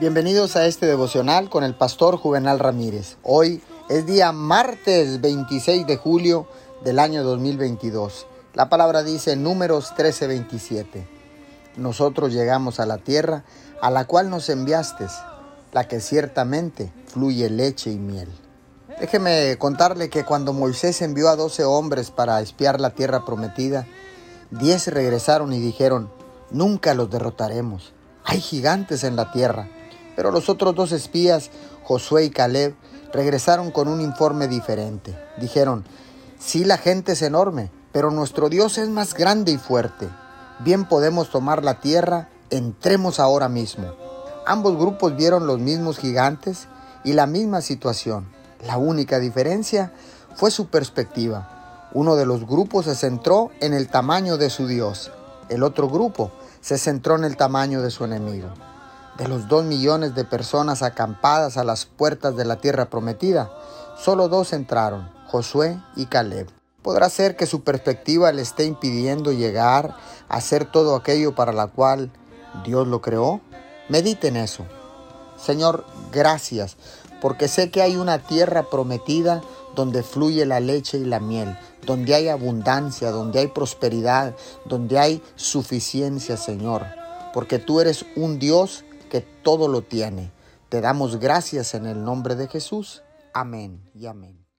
Bienvenidos a este devocional con el pastor Juvenal Ramírez. Hoy es día martes 26 de julio del año 2022. La palabra dice números 13:27. Nosotros llegamos a la tierra a la cual nos enviaste, la que ciertamente fluye leche y miel. Déjeme contarle que cuando Moisés envió a doce hombres para espiar la tierra prometida, diez regresaron y dijeron, nunca los derrotaremos. Hay gigantes en la tierra pero los otros dos espías, Josué y Caleb, regresaron con un informe diferente. Dijeron, sí la gente es enorme, pero nuestro Dios es más grande y fuerte. Bien podemos tomar la tierra, entremos ahora mismo. Ambos grupos vieron los mismos gigantes y la misma situación. La única diferencia fue su perspectiva. Uno de los grupos se centró en el tamaño de su Dios. El otro grupo se centró en el tamaño de su enemigo de los dos millones de personas acampadas a las puertas de la tierra prometida, solo dos entraron, Josué y Caleb. Podrá ser que su perspectiva le esté impidiendo llegar a hacer todo aquello para la cual Dios lo creó. Medite en eso. Señor, gracias, porque sé que hay una tierra prometida donde fluye la leche y la miel, donde hay abundancia, donde hay prosperidad, donde hay suficiencia, Señor, porque tú eres un Dios que todo lo tiene. Te damos gracias en el nombre de Jesús. Amén y amén.